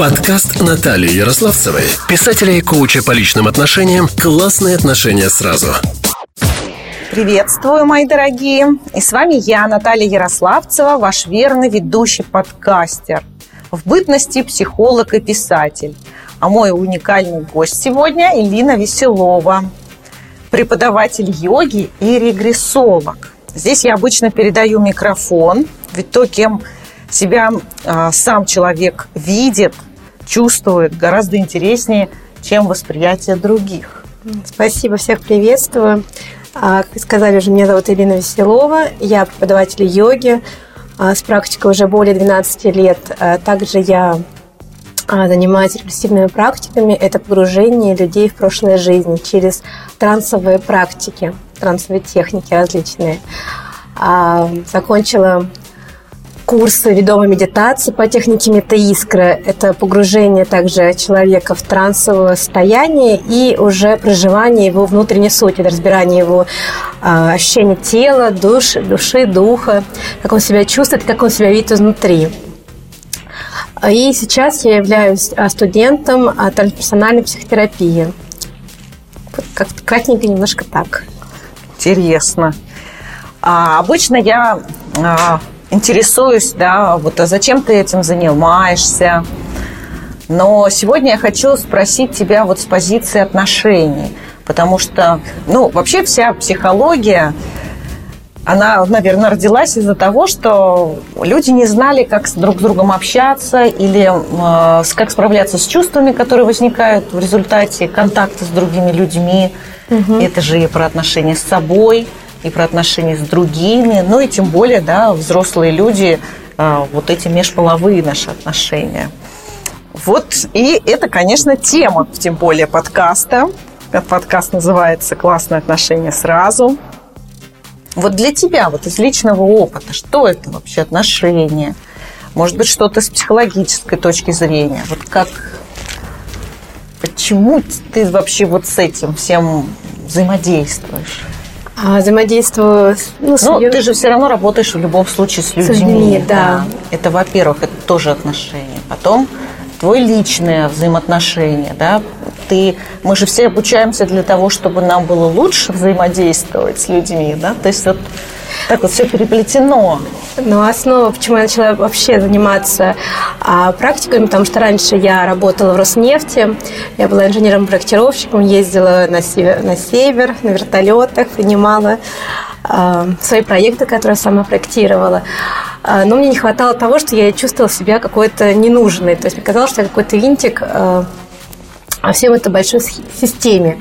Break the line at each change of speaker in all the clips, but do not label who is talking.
Подкаст Натальи Ярославцевой, писателя и коуча по личным отношениям «Классные отношения сразу».
Приветствую, мои дорогие! И с вами я, Наталья Ярославцева, ваш верный ведущий подкастер. В бытности психолог и писатель. А мой уникальный гость сегодня Элина Веселова, преподаватель йоги и регрессолог. Здесь я обычно передаю микрофон, ведь то, кем себя э, сам человек видит, чувствует, гораздо интереснее, чем восприятие других.
Спасибо, всех приветствую. А, как сказали уже, меня зовут Ирина Веселова, я преподаватель йоги а, с практикой уже более 12 лет. А, также я занимаюсь регрессивными практиками. Это погружение людей в прошлое жизни через трансовые практики, трансовые техники различные. Закончила курсы ведомой медитации по технике метаискра. Это погружение также человека в трансовое состояние и уже проживание его внутренней сути, разбирание его э, ощущения тела, душ, души, духа, как он себя чувствует, как он себя видит изнутри. И сейчас я являюсь а, студентом трансперсональной психотерапии. Как кратенько немножко так.
Интересно. А, обычно я а, интересуюсь, да, вот а зачем ты этим занимаешься. Но сегодня я хочу спросить тебя вот с позиции отношений, потому что, ну, вообще вся психология, она, наверное, родилась из-за того, что люди не знали, как друг с другом общаться или э, как справляться с чувствами, которые возникают в результате контакта с другими людьми. Угу. Это же и про отношения с собой, и про отношения с другими, ну и тем более, да, взрослые люди, а, вот эти межполовые наши отношения. Вот, и это, конечно, тема, тем более подкаста. Этот подкаст называется «Классные отношения сразу». Вот для тебя, вот из личного опыта, что это вообще отношения? Может быть, что-то с психологической точки зрения? Вот как, почему ты вообще вот с этим всем взаимодействуешь?
А, взаимодействую
ну, с Ну, ты же все равно работаешь в любом случае с людьми. С людьми,
да. да.
Это, во-первых, это тоже отношения. Потом твое личное взаимоотношение, да, ты, мы же все обучаемся для того, чтобы нам было лучше взаимодействовать с людьми, да, то есть вот так вот все переплетено.
Ну, основа, почему я начала вообще заниматься а, практиками, потому что раньше я работала в Роснефти, я была инженером-проектировщиком, ездила на север, на, север, на вертолетах, принимала а, свои проекты, которые сама проектировала. А, но мне не хватало того, что я чувствовала себя какой-то ненужной. То есть мне казалось, что я какой-то винтик а, во всем этой большой системе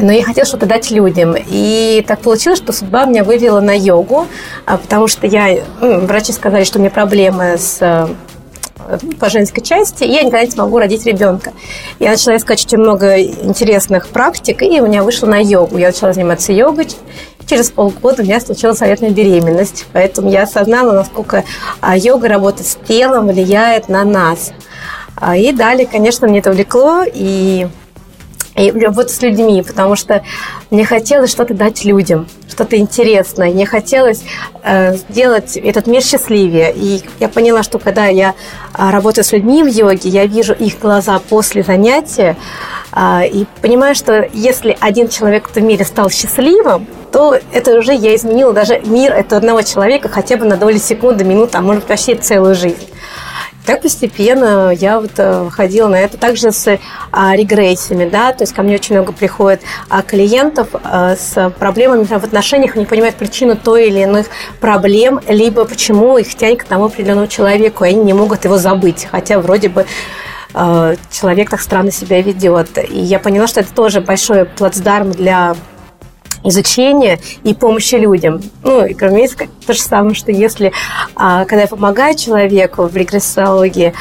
но я хотела что-то дать людям. И так получилось, что судьба меня вывела на йогу, а, потому что я, ну, врачи сказали, что у меня проблемы с э, по женской части, и я никогда не смогу родить ребенка. Я начала искать очень много интересных практик, и у меня вышло на йогу. Я начала заниматься йогой, через полгода у меня случилась заветная беременность. Поэтому я осознала, насколько а, йога работает с телом, влияет на нас. А, и далее, конечно, мне это увлекло, и и работать с людьми, потому что мне хотелось что-то дать людям, что-то интересное. Мне хотелось э, сделать этот мир счастливее. И я поняла, что когда я э, работаю с людьми в йоге, я вижу их глаза после занятия э, и понимаю, что если один человек в мире стал счастливым, то это уже я изменила даже мир этого одного человека хотя бы на доли секунды, минуты, а может вообще целую жизнь. Так постепенно я вот э, ходила на это. Также с а, регрессиями, да, то есть ко мне очень много приходит а, клиентов а, с проблемами в отношениях, не понимают причину той или иных проблем, либо почему их тянет к тому определенному человеку, и они не могут его забыть, хотя вроде бы человек так странно себя ведет. И я поняла, что это тоже большой плацдарм для изучения и помощи людям. Ну, и кроме этого, то же самое, что если, а, когда я помогаю человеку в регрессологии,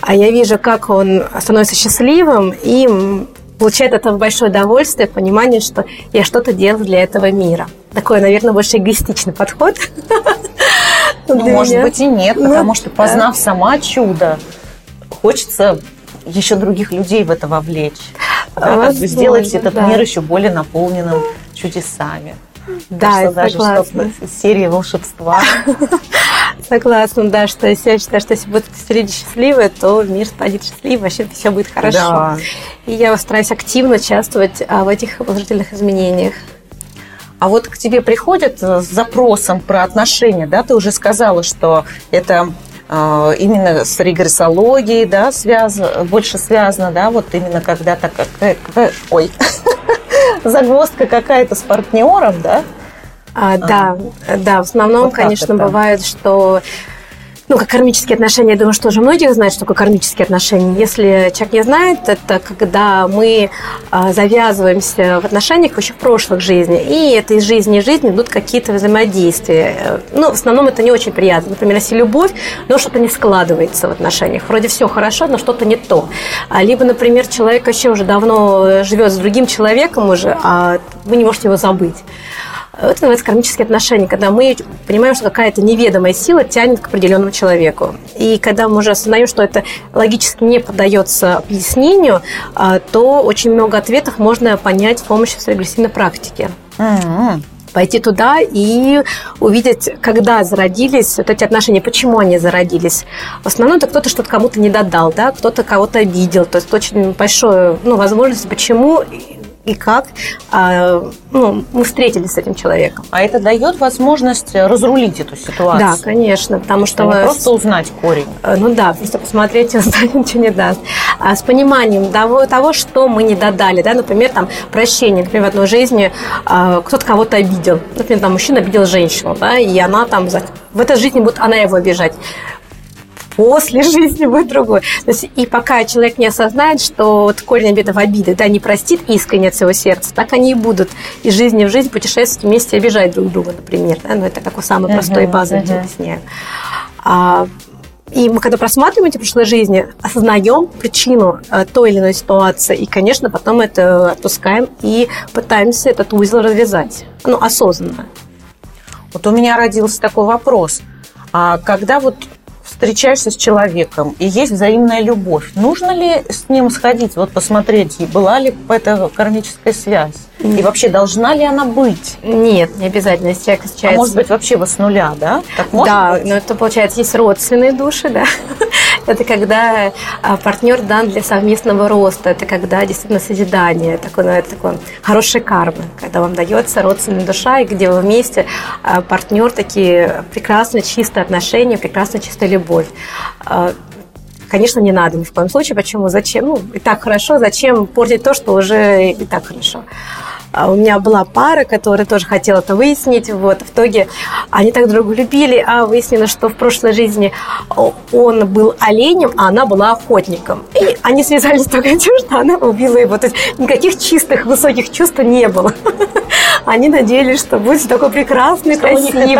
а я вижу, как он становится счастливым и получает это большое удовольствие, понимание, что я что-то делаю для этого мира. Такой, наверное, больше эгоистичный подход.
Ну, может быть, и нет, ну, потому что, познав сама чудо, хочется еще других людей в это вовлечь. Да, как бы сделать этот мир еще более наполненным чудесами.
Да,
Кажется, даже из серии волшебства.
Согласна, да, что если я считаю, что если будут люди счастливы, то мир станет счастливым, вообще все будет хорошо. Да. И я стараюсь активно участвовать а, в этих положительных изменениях.
А вот к тебе приходят с запросом про отношения, да, ты уже сказала, что это э, именно с регрессологией, да, связано, больше связано, да, вот именно когда такая, какая, ой, загвоздка какая-то с партнером, да?
А, да, да, в основном, вот конечно, бывает, что ну, как кармические отношения, я думаю, что уже многие знают, что такое кармические отношения. Если человек не знает, это когда мы а, завязываемся в отношениях еще в прошлых жизнях, и это из жизни в жизнь идут какие-то взаимодействия. Ну, в основном это не очень приятно. Например, если любовь, но что-то не складывается в отношениях. Вроде все хорошо, но что-то не то. А, либо, например, человек вообще уже давно живет с другим человеком уже, а вы не можете его забыть. Это называется кармические отношения, когда мы понимаем, что какая-то неведомая сила тянет к определенному человеку. И когда мы уже осознаем, что это логически не поддается объяснению, а, то очень много ответов можно понять с помощью регрессивной практики. Mm-hmm пойти туда и увидеть, когда зародились вот эти отношения, почему они зародились. В основном это кто-то что-то кому-то не додал, да, кто-то кого-то обидел. То есть очень большое, ну, возможность, почему и как а, ну, мы встретились с этим человеком.
А это дает возможность разрулить эту ситуацию?
Да, конечно, потому что...
Не просто узнать корень.
Э, ну да, просто посмотреть и узнать ничего не даст. А с пониманием того, того, что мы не додали, да, например, там, прощение, например, в одной жизни а, кто-то кого-то обидел. Например, там, мужчина обидел женщину, да, и она там в этой жизни будет она его обижать после жизни будет другой. То есть, и пока человек не осознает, что вот корень обиды в обиды, да, не простит искренне от своего сердца, так они и будут из жизни в жизнь путешествовать вместе, обижать друг друга, например. Да? Ну, это такой самый uh-huh, простой базовый uh-huh. объясняю. А, и мы, когда просматриваем эти прошлые жизни, осознаем причину э, той или иной ситуации, и, конечно, потом это отпускаем и пытаемся этот узел развязать. Ну, осознанно.
Вот у меня родился такой вопрос. А когда вот встречаешься с человеком, и есть взаимная любовь, нужно ли с ним сходить, вот посмотреть, была ли эта кармическая связь? И вообще, должна ли она быть?
Нет, не обязательно. Если человек встречается...
А может быть, вообще вы с нуля, да?
Так может да, быть? но это, получается, есть родственные души, да. Это когда а, партнер дан для совместного роста. Это когда действительно созидание. Такое, ну, это такое хорошая карма. Когда вам дается родственная душа, и где вы вместе, а, партнер, такие прекрасные, чистые отношения, прекрасная, чистая любовь а, конечно, не надо ни в коем случае. Почему? Зачем? Ну, и так хорошо, зачем портить то, что уже и так хорошо. А у меня была пара, которая тоже хотела это выяснить. Вот. В итоге они так друг друга любили, а выяснилось, что в прошлой жизни он был оленем, а она была охотником. И они связались только тем, что она убила его. То есть никаких чистых, высоких чувств не было. Они надеялись, что будет такой прекрасный, красивый.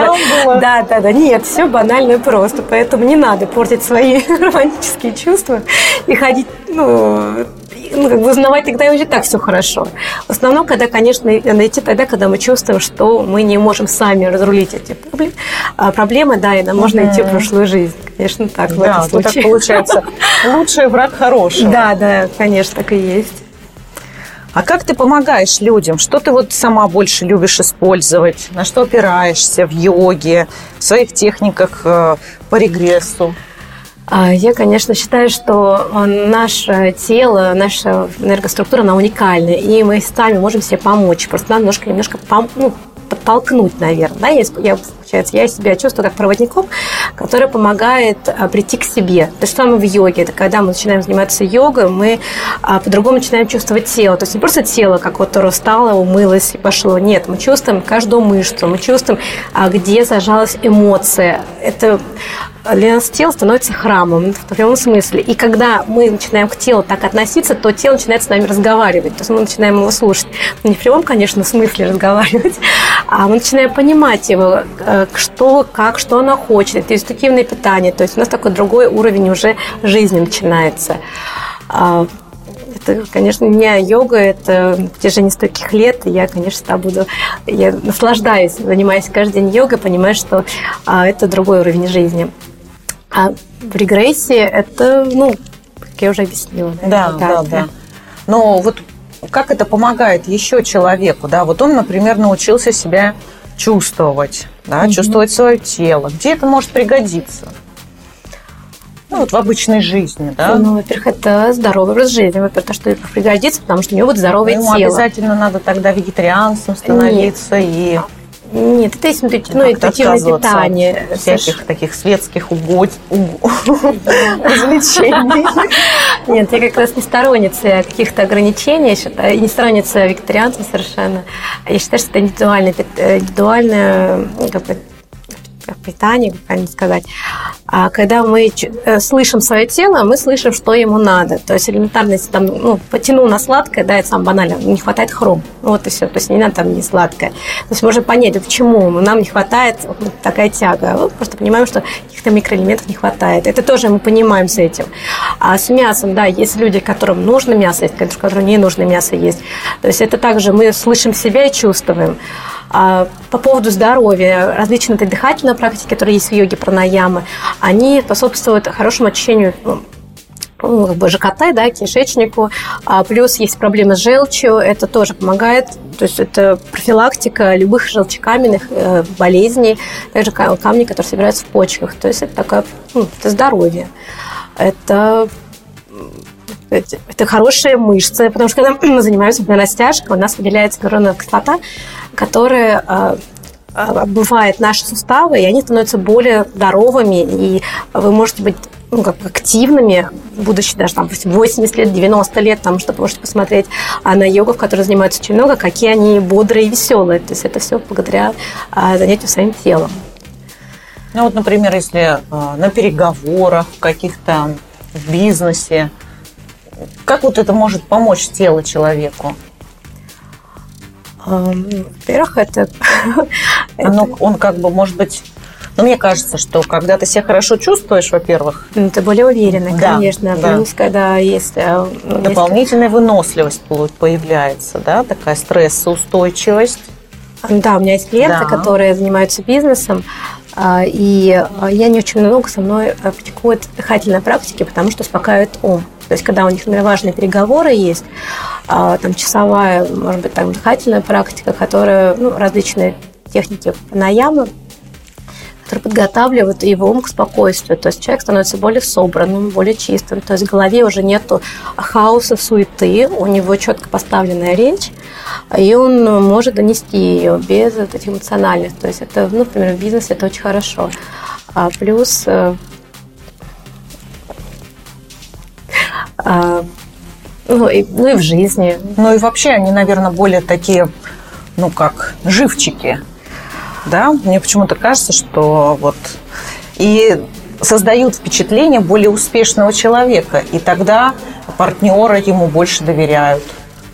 Да, да, да. Нет, все банально просто. Поэтому не надо портить свои романтические чувства и ходить, ну, ну, узнавать тогда уже так все хорошо. В основном, когда, конечно, найти тогда, когда мы чувствуем, что мы не можем сами разрулить эти проблемы, а проблемы да, и нам можно идти в прошлую жизнь. Конечно, так в
да,
этом случае.
так получается. Лучший враг хороший.
Да, да, конечно, так и есть.
А как ты помогаешь людям? Что ты вот сама больше любишь использовать? На что опираешься в йоге, в своих техниках э, по регрессу?
А, я, конечно, считаю, что а, наше тело, наша энергоструктура, она уникальна, и мы сами можем себе помочь. Просто надо немножко, немножко пом- ну, подтолкнуть, наверное. Да? Я, я, получается, я себя чувствую как проводником, который помогает а, прийти к себе. То же самое в йоге. Это когда мы начинаем заниматься йогой, мы а, по-другому начинаем чувствовать тело. То есть не просто тело, как вот устало, умылось и пошло. Нет, мы чувствуем каждую мышцу, мы чувствуем, а, где зажалась эмоция. Это для нас тело становится храмом в прямом смысле. И когда мы начинаем к телу так относиться, то тело начинает с нами разговаривать. То есть мы начинаем его слушать. Не в прямом, конечно, смысле разговаривать, а мы начинаем понимать его, э, что, как, что оно хочет. Это инстинктивное питание. То есть у нас такой другой уровень уже жизни начинается. А, это, конечно, не йога, это в протяжении стольких лет. И я, конечно, буду, я наслаждаюсь, занимаясь каждый день йогой, понимаю, что а, это другой уровень жизни. А в регрессии это, ну, как я уже объяснила.
Да, да, да. да. Но вот как это помогает еще человеку, да? Вот он, например, научился себя чувствовать, да, чувствовать свое тело? Где это может пригодиться? Ну, вот в обычной жизни, да?
Ну, во-первых, это здоровый образ жизни. Во-первых, то, что пригодится, потому что у него будет здоровое
Ну,
тело.
обязательно надо тогда вегетарианцем становиться и
Нет, это есть ну, интуитивное питание.
от всяких таких светских угодь, уг- развлечений.
Нет, я как раз не сторонница каких-то ограничений, я считаю, не сторонница вегетарианства совершенно. Я считаю, что это индивидуальное, э, индивидуальное как бы, как питание, как правильно сказать. А когда мы э, слышим свое тело, мы слышим, что ему надо. То есть элементарно, если там, ну, потянул на сладкое, да, это самое банальное, не хватает хром. Вот и все. То есть не надо там не сладкое. То есть можно понять, почему нам не хватает вот такая тяга. Вот просто понимаем, что каких-то микроэлементов не хватает. Это тоже мы понимаем с этим. А с мясом, да, есть люди, которым нужно мясо есть, которым не нужно мясо есть. То есть это также мы слышим себя и чувствуем. А по поводу здоровья, различные это дыхательные практики, которые есть в йоге, пранаямы, они способствуют хорошему очищению ну, как бы ЖКТ, да, кишечнику, а плюс есть проблемы с желчью, это тоже помогает, то есть это профилактика любых желчекаменных э, болезней, также ка- камни, которые собираются в почках, то есть это такое, ну, это здоровье, это это, это хорошие мышцы, потому что когда мы занимаемся например, растяжкой, у нас выделяется гиалуроновая кислота, которая э, э, обмывает наши суставы, и они становятся более здоровыми, и вы можете быть ну, как активными, будучи даже там, допустим, 80 лет, 90 лет, там, что вы можете посмотреть а на йогов, которые занимаются очень много, какие они бодрые и веселые. То есть это все благодаря а, занятию своим телом.
Ну вот, например, если э, на переговорах, каких-то в бизнесе, как вот это может помочь телу человеку?
Во-первых, это...
Оно, он как бы, может быть, ну, мне кажется, что когда ты себя хорошо чувствуешь, во-первых,
Ну, Ты более уверенный,
Да,
конечно.
да.
Плюс, когда есть... э, ну, есть-
дополнительная выносливость полу- появляется, да, такая стрессоустойчивость.
Да, у меня есть клиенты,
Да.
которые занимаются бизнесом, а, и а, я не очень много со мной а, практикуют дыхательные практики, потому что успокаивает ум. То есть, когда у них, например, важные переговоры есть, а, там часовая, может быть, там дыхательная практика, которая, ну, различные техники пранаямы, которые подготавливают его ум к спокойствию. То есть человек становится более собранным, более чистым. То есть в голове уже нету хаоса, суеты, у него четко поставленная речь, и он может донести ее без вот этих эмоциональных. То есть это, ну, например, в бизнесе это очень хорошо. А плюс ну, и, ну и в жизни.
Ну и вообще они, наверное, более такие, ну как, живчики. Да, мне почему-то кажется, что вот и создают впечатление более успешного человека, и тогда партнеры ему больше доверяют.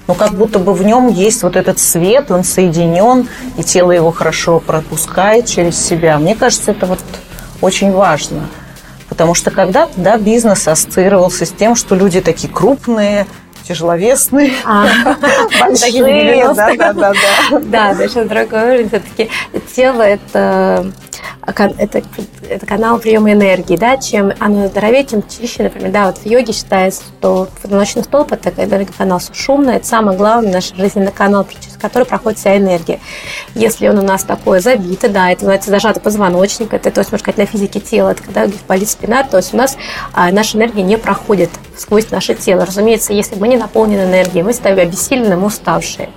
Ну, как будто бы в нем есть вот этот свет, он соединен, и тело его хорошо пропускает через себя. Мне кажется, это вот очень важно. Потому что когда-то, да, бизнес ассоциировался с тем, что люди такие крупные, тяжеловесные,
А,
большие, да, да, да.
Да, совершенно другой уровень. Все-таки тело это, это, это канал приема энергии, да, чем оно здоровее, тем чище, например, да, вот в йоге считается, что позвоночный столб это энергоканал сушумный, это самый главный наш жизненный канал, через который проходит вся энергия. Если он у нас такой забитый, да, это называется зажатый позвоночник, это, то есть, можно сказать, на физике тела, это когда болит спина, то есть у нас а, наша энергия не проходит сквозь наше тело. Разумеется, если мы не наполнены энергией, мы ставим обессиленные, мы уставшие.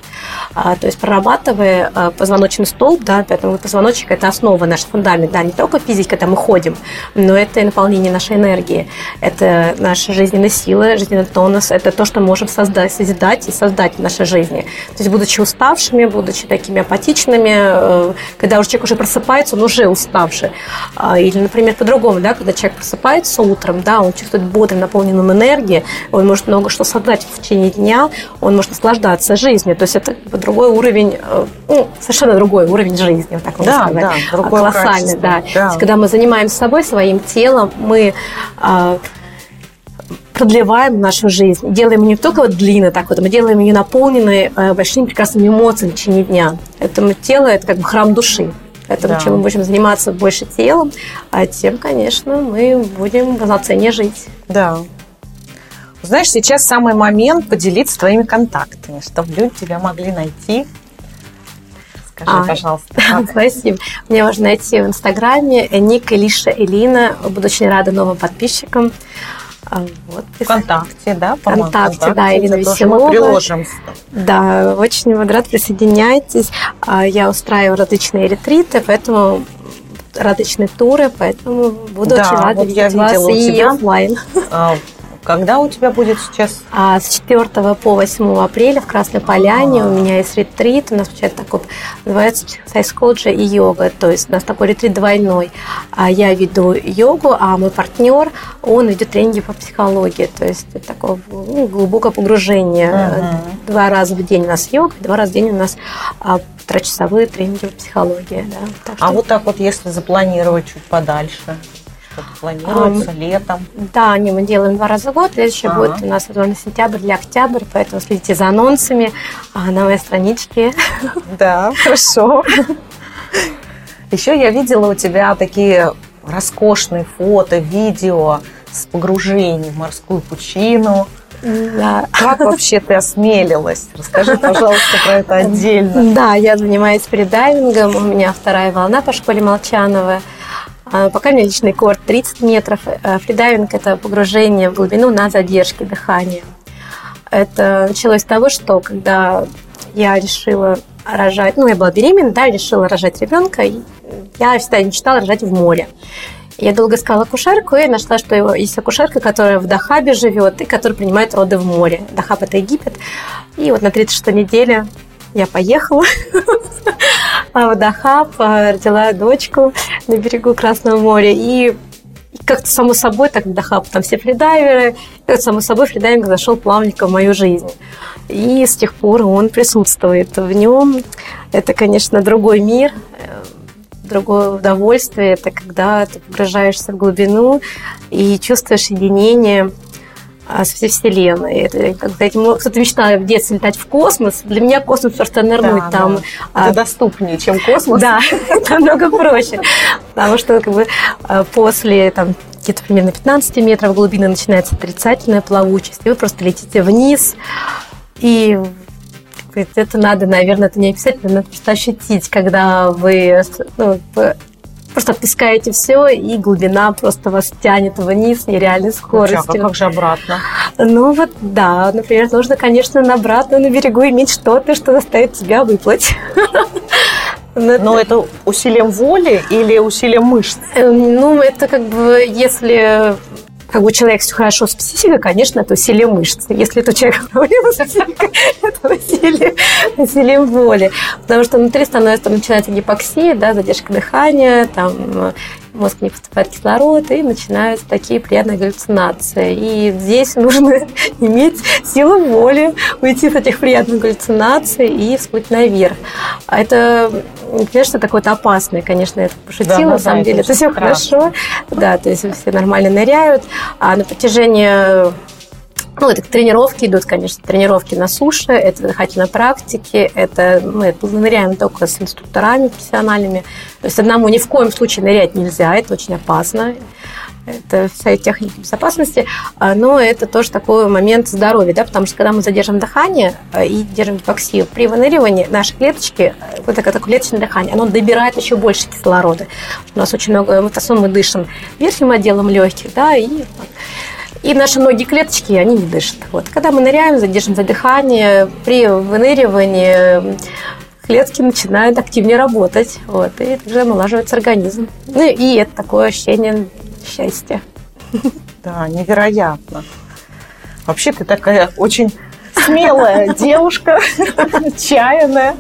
А, то есть прорабатывая а, позвоночный столб, да, поэтому позвоночник – это основа, наш фундамент, да, не только физика, когда мы ходим, но это и наполнение нашей энергии, это наша жизненная сила, жизненный тонус, это то, что мы можем создать, созидать и создать в нашей жизни. То есть будучи уставшими, будучи такими апатичными, э, когда уже человек уже просыпается, он уже уставший. А, Или, например, по-другому, да, когда человек просыпается утром, да, он чувствует бодрым, наполненным энергией, он может много что создать в течение дня, он может наслаждаться жизнью. То есть это другой уровень, э, ну, совершенно другой уровень жизни, вот так можно
Да,
сказать.
да, другое
Колоссальный, да.
да.
То есть, когда мы занимаемся собой, своим телом, мы а, продлеваем нашу жизнь, делаем ее не только вот длинной, так вот, мы делаем ее наполненной э, большими прекрасными эмоциями в течение дня. Это тело – это как бы храм души. Поэтому
Да.
чем мы будем заниматься больше телом, а тем, конечно, мы будем полноценнее жить.
Да. Знаешь, сейчас самый момент поделиться твоими контактами, чтобы люди тебя могли найти. Скажи,
А,
пожалуйста.
Спасибо. Мне можно найти в Инстаграме ник Илиша Элина. Буду очень рада новым подписчикам. А, Вот.
ВКонтакте, да? по-моему,
ВКонтакте, да, Ирина Веселова.
Мы приложим.
Да, очень вот рад, присоединяйтесь. А, Я устраиваю различные ретриты, поэтому различные туры, поэтому буду
Да,
очень рада
вот я
видеть вас
видела у
и
тебя.
оффлайн.
Когда у тебя будет сейчас?
А с 4 по 8 апреля в Красной Поляне у меня есть ретрит. У нас получается такой, называется сайскоджа и йога. То есть у нас такой ретрит двойной. А я веду йогу, а мой партнер, он ведет тренинги по психологии. То есть это такое ну, глубокое погружение.
Мгм.
Два раза в день у нас йога, два раза в день у нас а, полуторачасовые тренинги по психологии. Да. Так
А
что-
вот так вот, если запланировать чуть подальше, что-то планируется летом.
Да, не, мы делаем два раза в год. Следующий
Ага.
будет у нас сезон сентябрь для октябрь, поэтому следите за анонсами а, на моей страничке.
Да, хорошо. Еще я видела у тебя такие роскошные фото, видео с погружением в морскую пучину.
Да.
Как вообще ты осмелилась? Расскажи, пожалуйста, про это отдельно.
Да, я занимаюсь фридайвингом. У меня вторая волна по школе Молчанова. А, Пока у меня личный рекорд 30 метров. Э, Фридайвинг – это погружение в глубину на задержке дыхания. Это началось с того, что когда я решила рожать, ну, я была беременна, да, решила рожать ребенка, и я всегда мечтала рожать в море. Я долго искала акушерку и нашла, что есть акушерка, которая в Дахабе живет и которая принимает роды в море. Дахаб – это Египет. И вот на 36 неделе я поехала в Дахаб, а, родила дочку на берегу Красного моря. И как-то само собой, так в Дахаб, там все фридайверы, как само собой фридайвинг зашел плавненько в мою жизнь. И с тех пор он присутствует в нем. Это, конечно, другой мир, э, другое удовольствие. Это когда ты погружаешься в глубину и чувствуешь единение со всей Вселенной. Это, сказать, мо- кто-то мечтал в детстве летать в космос. Для меня космос просто нырнуть
Да,
там.
да.
а,
Это доступнее, чем космос.
да, намного проще. Потому что как бы, э, после там, где-то примерно 15 метров глубины начинается отрицательная плавучесть, и вы просто летите вниз. И это надо, наверное, это не описать, это надо просто ощутить, когда вы ну, вы просто отпускаете все, и глубина просто вас тянет вниз нереальной
Слушай, а
скоростью.
как же обратно?
Ну вот, да, например, нужно, конечно, на обратно на берегу иметь что-то, что заставит тебя выплыть. Но
Но это усилием воли или усилием мышц?
Э, Ну, это как бы, если как бы человек все хорошо с психикой, конечно, это усилие мышц. Если это у человека проблемы с психикой, это усилие, усилие воли. Потому что внутри становится, начинается гипоксия, да, задержка дыхания, там мозг не поступает кислород, и начинаются такие приятные галлюцинации. И здесь нужно иметь силу воли, уйти с этих приятных галлюцинаций и всплыть наверх. А это, конечно, такое-то опасное, конечно, я пошутила,
Да,
на самом деле, это все
страшно.
хорошо. Да, то есть все нормально ныряют. А на протяжении ну, это тренировки идут, конечно, тренировки на суше, это дыхательные практики, это мы ныряем только с инструкторами профессиональными. То есть одному ни в коем случае нырять нельзя, это очень опасно. Это вся техника безопасности, А, но это тоже такой момент здоровья, да, потому что когда мы задержим дыхание а, и держим гипоксию, при выныривании наши клеточки, вот такое клеточное дыхание, оно добирает еще больше кислорода. У нас очень много, в основном мы дышим верхним отделом легких, да, и и наши многие клеточки, они не дышат. Вот. Когда мы ныряем, задержим за дыхание, при выныривании клетки начинают активнее работать. Вот, и также налаживается организм. Ну и это такое ощущение счастья.
Да, невероятно. Вообще ты такая очень смелая девушка, отчаянная.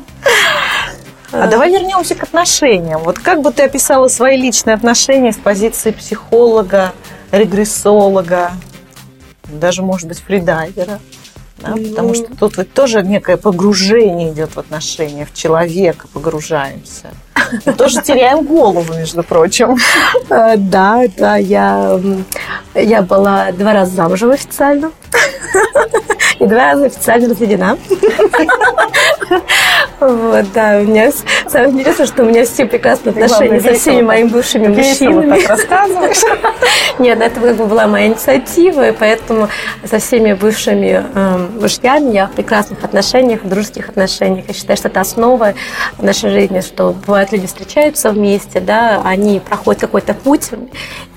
А давай вернемся к отношениям. Вот как бы ты описала свои личные отношения с позиции психолога, регрессолога, даже, может быть, фридайвера? Да, потому
Ну.
что тут ведь тоже некое погружение идет в отношения, в человека погружаемся. Мы тоже теряем голову, между прочим.
Э, Да, да, я, я была два раза замужем официально. И два раза официально разведена. Вот, да, у меня Самое интересное, что у меня все прекрасные отношения со всеми моими бывшими мужчинами.
так рассказываешь.
Нет, это как бы была моя инициатива, и поэтому со всеми бывшими э, мужьями я в прекрасных отношениях, в дружеских отношениях. Я считаю, что это основа нашей жизни, что бывают люди встречаются вместе, да, они проходят какой-то путь,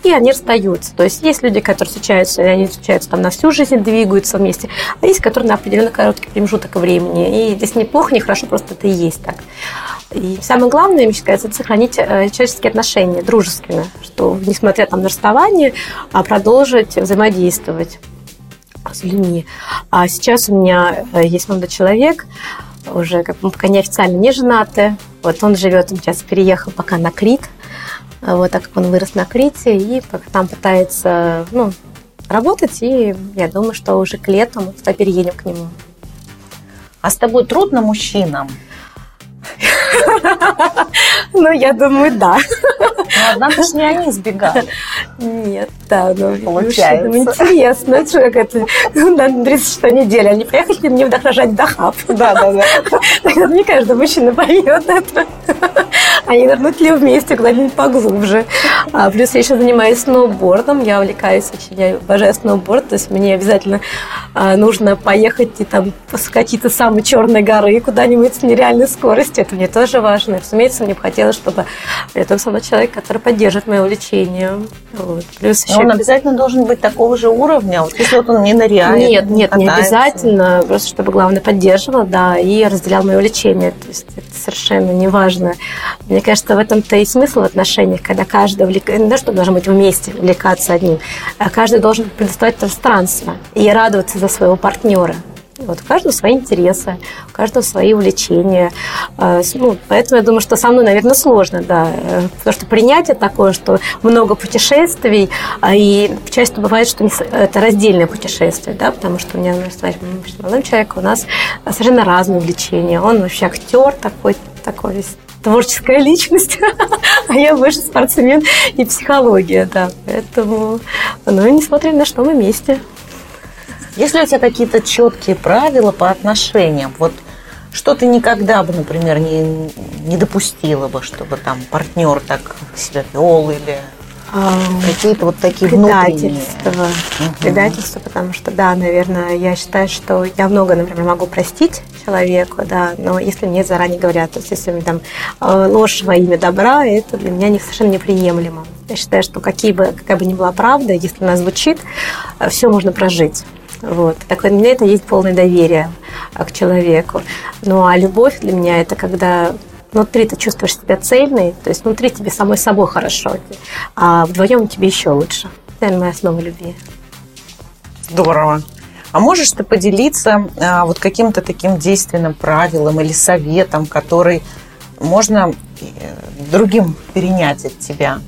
и они расстаются. То есть есть люди, которые встречаются, они встречаются там на всю жизнь, двигаются вместе, а есть, которые на определенно короткий промежуток времени. И здесь неплохо, не хорошо, просто это и есть так. И самое главное, мне кажется, это сохранить э, человеческие отношения дружескими, что несмотря там на расставание, а продолжить взаимодействовать с людьми. А сейчас у меня э, есть молодой человек, уже как бы пока неофициально не женатый. Вот он живет, он сейчас переехал пока на Крит, вот так как он вырос на Крите и там пытается ну, работать, и я думаю, что уже к лету мы переедем к нему.
А с тобой трудно мужчинам?
Ну, я думаю, да.
Ну, однако же не они сбегали.
Нет, да, ну,
Получается.
Ну, интересно, как это, на 36 неделе они приехали мне вдохновлять Дахаб.
Да, да, да.
Не каждый мужчина поймет это. Они нырнули вместе куда-нибудь поглубже. А, плюс я еще занимаюсь сноубордом, я увлекаюсь очень, я обожаю сноуборд, то есть мне обязательно а, нужно поехать и там с самой черной горы куда-нибудь с нереальной скоростью. Это мне тоже важно. И, разумеется, мне бы хотелось, чтобы это со мной человек, который поддержит мое увлечение. Вот.
Плюс еще... он обязательно должен быть такого же уровня, вот если вот он не ныряет.
Нет, нет, катается. не обязательно, просто чтобы, главное, поддерживал, да, и разделял мое увлечение. То есть это совершенно не важно. Мне кажется, в этом-то и смысл в отношениях, когда каждый увлекается, не то, что должен быть вместе, увлекаться одним, а каждый должен предоставить пространство и радоваться за своего партнера. Вот, у каждого свои интересы, у каждого свои увлечения. А, ну, поэтому я думаю, что со мной, наверное, сложно, да. Потому что принятие такое, что много путешествий, а, и часто бывает, что это раздельное путешествие, да, потому что у меня, ну, с молодым человеком у нас совершенно разные увлечения. Он вообще актер такой, такой творческая личность, а я больше спортсмен и психология, да. Поэтому, ну, несмотря на что, мы вместе.
Есть ли у тебя какие-то четкие правила по отношениям? Вот что ты никогда бы, например, не, не допустила бы, чтобы там партнер так себя вел или Какие-то вот такие
предательства. Угу. Предательство, потому что, да, наверное, я считаю, что я много, например, могу простить человеку, да, но если мне заранее говорят, то есть если мне там э, ложь во имя добра, это для меня совершенно неприемлемо. Я считаю, что какие бы, какая бы ни была правда, если она звучит, э, все можно прожить. Вот. Так для меня это есть полное доверие э, к человеку. Ну а любовь для меня это когда внутри ты чувствуешь себя цельной, то есть внутри тебе самой собой хорошо, а вдвоем тебе еще лучше. Это моя основа любви.
Здорово. А можешь ты поделиться а, вот каким-то таким действенным правилом или советом, который можно э, другим перенять от тебя?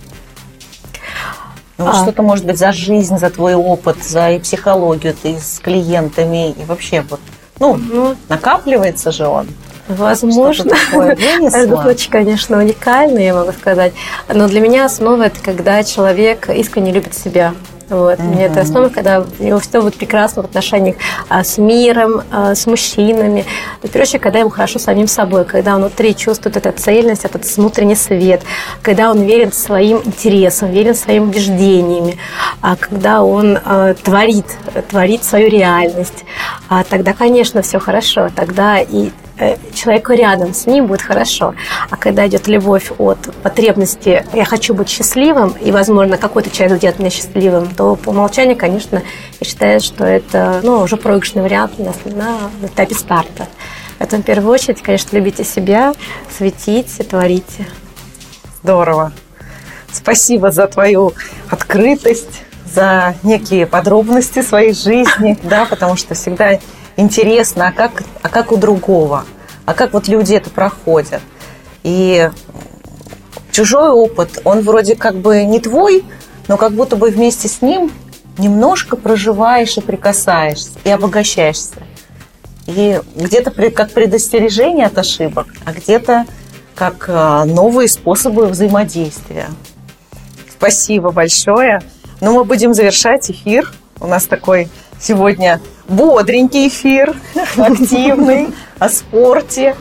Ну, а. Что-то, может быть, за жизнь, за твой опыт, за и психологию ты с клиентами, и вообще вот, ну, ну накапливается же он.
Возможно. Каждый случай, конечно, уникальный, я могу сказать. Но для меня основа это когда человек искренне любит себя. Вот. Mm-hmm. Мне это основа, когда у него все будет прекрасно в отношениях а, с миром, а, с мужчинами. Но, в первую очередь, когда ему хорошо самим собой, когда он внутри чувствует эту цельность, этот внутренний свет, когда он верен своим интересам, верен своим убеждениями, а когда он а, творит, творит свою реальность, а, тогда, конечно, все хорошо. Тогда и человеку рядом с ним будет хорошо. А когда идет любовь от потребности «я хочу быть счастливым», и, возможно, какой-то человек сделает меня счастливым, то по умолчанию, конечно, я считаю, что это ну, уже проигрышный вариант на, на этапе старта. Поэтому, в первую очередь, конечно, любите себя, светите, творите.
Здорово. Спасибо за твою открытость, за некие подробности своей жизни, да, потому что всегда интересно, а как, а как у другого, а как вот люди это проходят. И чужой опыт, он вроде как бы не твой, но как будто бы вместе с ним немножко проживаешь и прикасаешься, и обогащаешься. И где-то как предостережение от ошибок, а где-то как а, новые способы взаимодействия. Спасибо большое. Ну, мы будем завершать эфир. У нас такой сегодня бодренький эфир, активный, о спорте,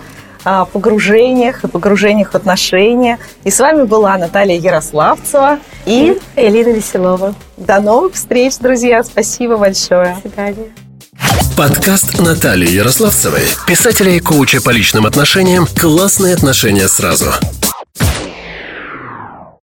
о погружениях и погружениях в отношения. И с вами была Наталья Ярославцева
и Элина Веселова.
До новых встреч, друзья. Спасибо большое.
До свидания.
Подкаст Натальи Ярославцевой, писателя и коуча по личным отношениям «Классные отношения сразу».